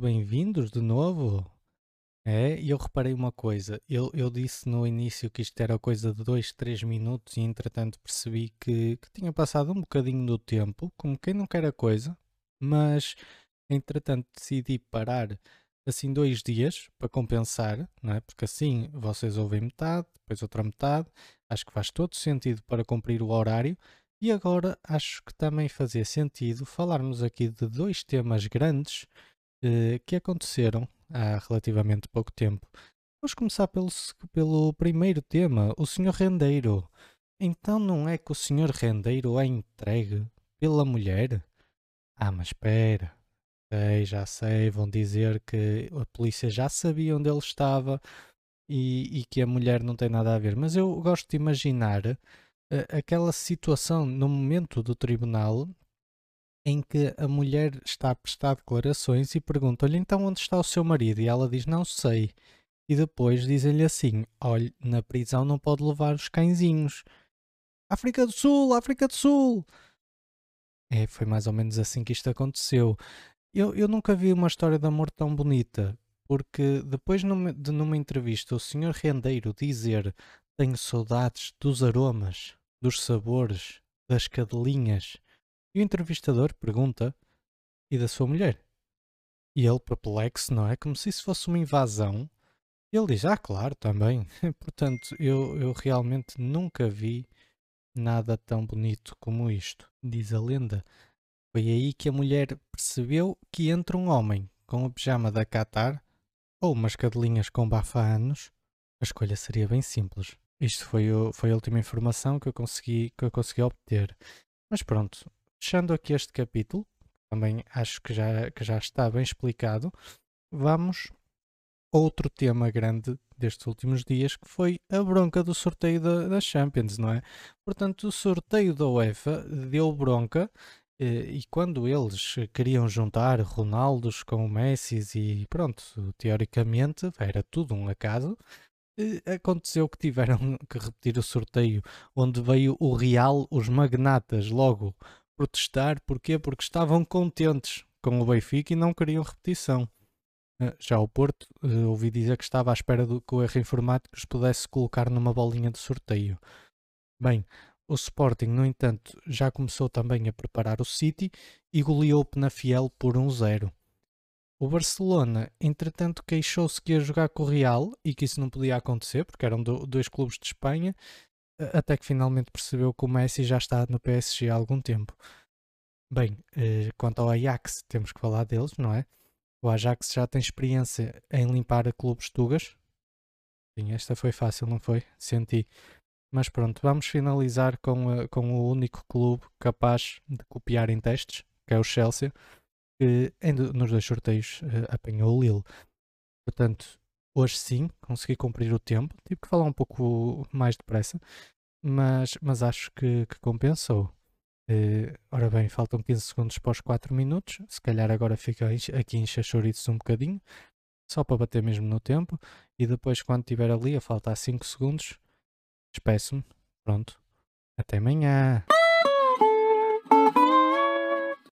bem-vindos de novo. É, eu reparei uma coisa, eu, eu disse no início que isto era coisa de 2, 3 minutos e entretanto percebi que, que tinha passado um bocadinho do tempo, como quem não quer a coisa, mas entretanto decidi parar assim dois dias para compensar, não é? porque assim vocês ouvem metade, depois outra metade, acho que faz todo sentido para cumprir o horário e agora acho que também fazia sentido falarmos aqui de dois temas grandes eh, que aconteceram há relativamente pouco tempo. Vamos começar pelo, pelo primeiro tema, o Sr. Rendeiro. Então não é que o Sr. Rendeiro é entregue pela mulher? Ah, mas espera. Sei, já sei, vão dizer que a polícia já sabia onde ele estava e, e que a mulher não tem nada a ver. Mas eu gosto de imaginar aquela situação no momento do tribunal em que a mulher está a prestar declarações e pergunta-lhe então onde está o seu marido? E ela diz não sei. E depois dizem-lhe assim: olhe, na prisão não pode levar os cãezinhos. África do Sul, África do Sul! É, foi mais ou menos assim que isto aconteceu. Eu, eu nunca vi uma história de amor tão bonita, porque depois numa, de numa entrevista o senhor rendeiro dizer tenho saudades dos aromas, dos sabores, das cadelinhas, e o entrevistador pergunta: E da sua mulher? E ele, perplexo, não é? Como se isso fosse uma invasão. Ele diz: Ah, claro, também. Portanto, eu, eu realmente nunca vi nada tão bonito como isto. Diz a lenda. Foi aí que a mulher percebeu que entre um homem com a pijama da Qatar ou umas cadelinhas com bafa-anos, a escolha seria bem simples. Isto foi, o, foi a última informação que eu consegui, que eu consegui obter. Mas pronto, Fechando aqui este capítulo, também acho que já, que já está bem explicado, vamos a outro tema grande destes últimos dias, que foi a bronca do sorteio da, da Champions, não é? Portanto, o sorteio da UEFA deu bronca eh, e quando eles queriam juntar Ronaldos com Messi e pronto, teoricamente era tudo um acaso, aconteceu que tiveram que repetir o sorteio onde veio o Real, os magnatas, logo protestar. Porquê? Porque estavam contentes com o Benfica e não queriam repetição. Eh, já o Porto, eh, ouvi dizer que estava à espera do que o erro informático os pudesse colocar numa bolinha de sorteio. Bem, o Sporting, no entanto, já começou também a preparar o City e goleou o Penafiel por 1-0. O Barcelona, entretanto, queixou-se que ia jogar com o Real e que isso não podia acontecer, porque eram dois clubes de Espanha até que finalmente percebeu que o Messi já está no PSG há algum tempo. Bem, eh, quanto ao Ajax, temos que falar deles, não é? O Ajax já tem experiência em limpar clubes tugas. Sim, esta foi fácil, não foi? Senti. Mas pronto, vamos finalizar com, com o único clube capaz de copiar em testes, que é o Chelsea, que nos dois sorteios uh, apanhou o Lille. Portanto, hoje sim consegui cumprir o tempo. Tive que falar um pouco mais depressa, mas, mas acho que, que compensou. Uh, ora bem, faltam 15 segundos para os 4 minutos. Se calhar agora fica aqui em chachoritos um bocadinho, só para bater mesmo no tempo. E depois, quando estiver ali a faltar 5 segundos, despeço-me. Pronto. Até amanhã.